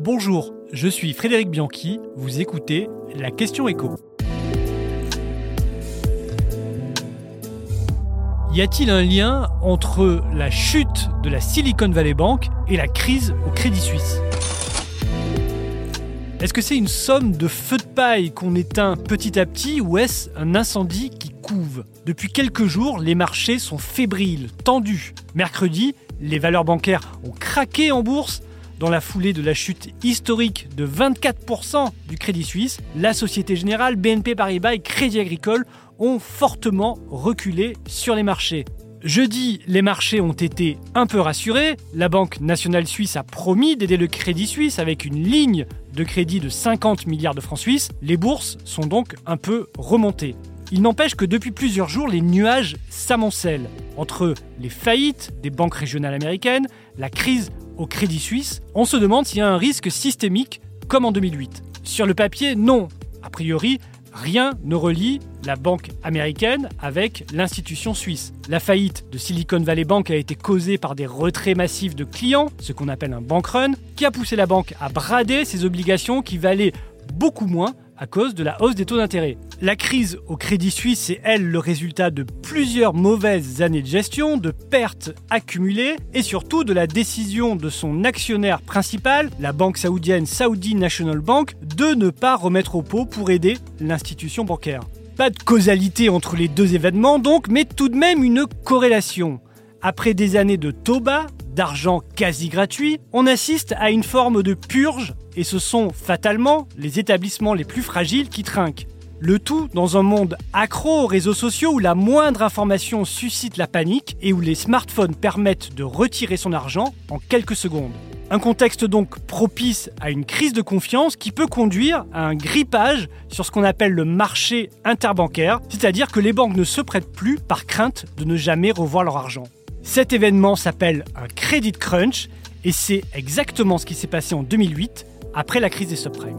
Bonjour, je suis Frédéric Bianchi, vous écoutez la question écho. Y a-t-il un lien entre la chute de la Silicon Valley Bank et la crise au Crédit Suisse? Est-ce que c'est une somme de feux de paille qu'on éteint petit à petit ou est-ce un incendie qui couve? Depuis quelques jours, les marchés sont fébriles, tendus. Mercredi, les valeurs bancaires ont craqué en bourse dans la foulée de la chute historique de 24% du Crédit Suisse, la Société Générale, BNP Paribas et Crédit Agricole ont fortement reculé sur les marchés. Jeudi, les marchés ont été un peu rassurés. La Banque nationale suisse a promis d'aider le Crédit Suisse avec une ligne de crédit de 50 milliards de francs suisses. Les bourses sont donc un peu remontées. Il n'empêche que depuis plusieurs jours, les nuages s'amoncellent. Entre les faillites des banques régionales américaines, la crise au Crédit Suisse, on se demande s'il y a un risque systémique comme en 2008. Sur le papier, non. A priori, rien ne relie la banque américaine avec l'institution suisse. La faillite de Silicon Valley Bank a été causée par des retraits massifs de clients, ce qu'on appelle un bank run, qui a poussé la banque à brader ses obligations qui valaient beaucoup moins à cause de la hausse des taux d'intérêt. La crise au Crédit Suisse est, elle, le résultat de plusieurs mauvaises années de gestion, de pertes accumulées et surtout de la décision de son actionnaire principal, la banque saoudienne Saudi National Bank, de ne pas remettre au pot pour aider l'institution bancaire. Pas de causalité entre les deux événements donc, mais tout de même une corrélation. Après des années de bas, d'argent quasi gratuit, on assiste à une forme de purge et ce sont fatalement les établissements les plus fragiles qui trinquent. Le tout dans un monde accro aux réseaux sociaux où la moindre information suscite la panique et où les smartphones permettent de retirer son argent en quelques secondes. Un contexte donc propice à une crise de confiance qui peut conduire à un grippage sur ce qu'on appelle le marché interbancaire, c'est-à-dire que les banques ne se prêtent plus par crainte de ne jamais revoir leur argent. Cet événement s'appelle un credit crunch et c'est exactement ce qui s'est passé en 2008 après la crise des subprimes.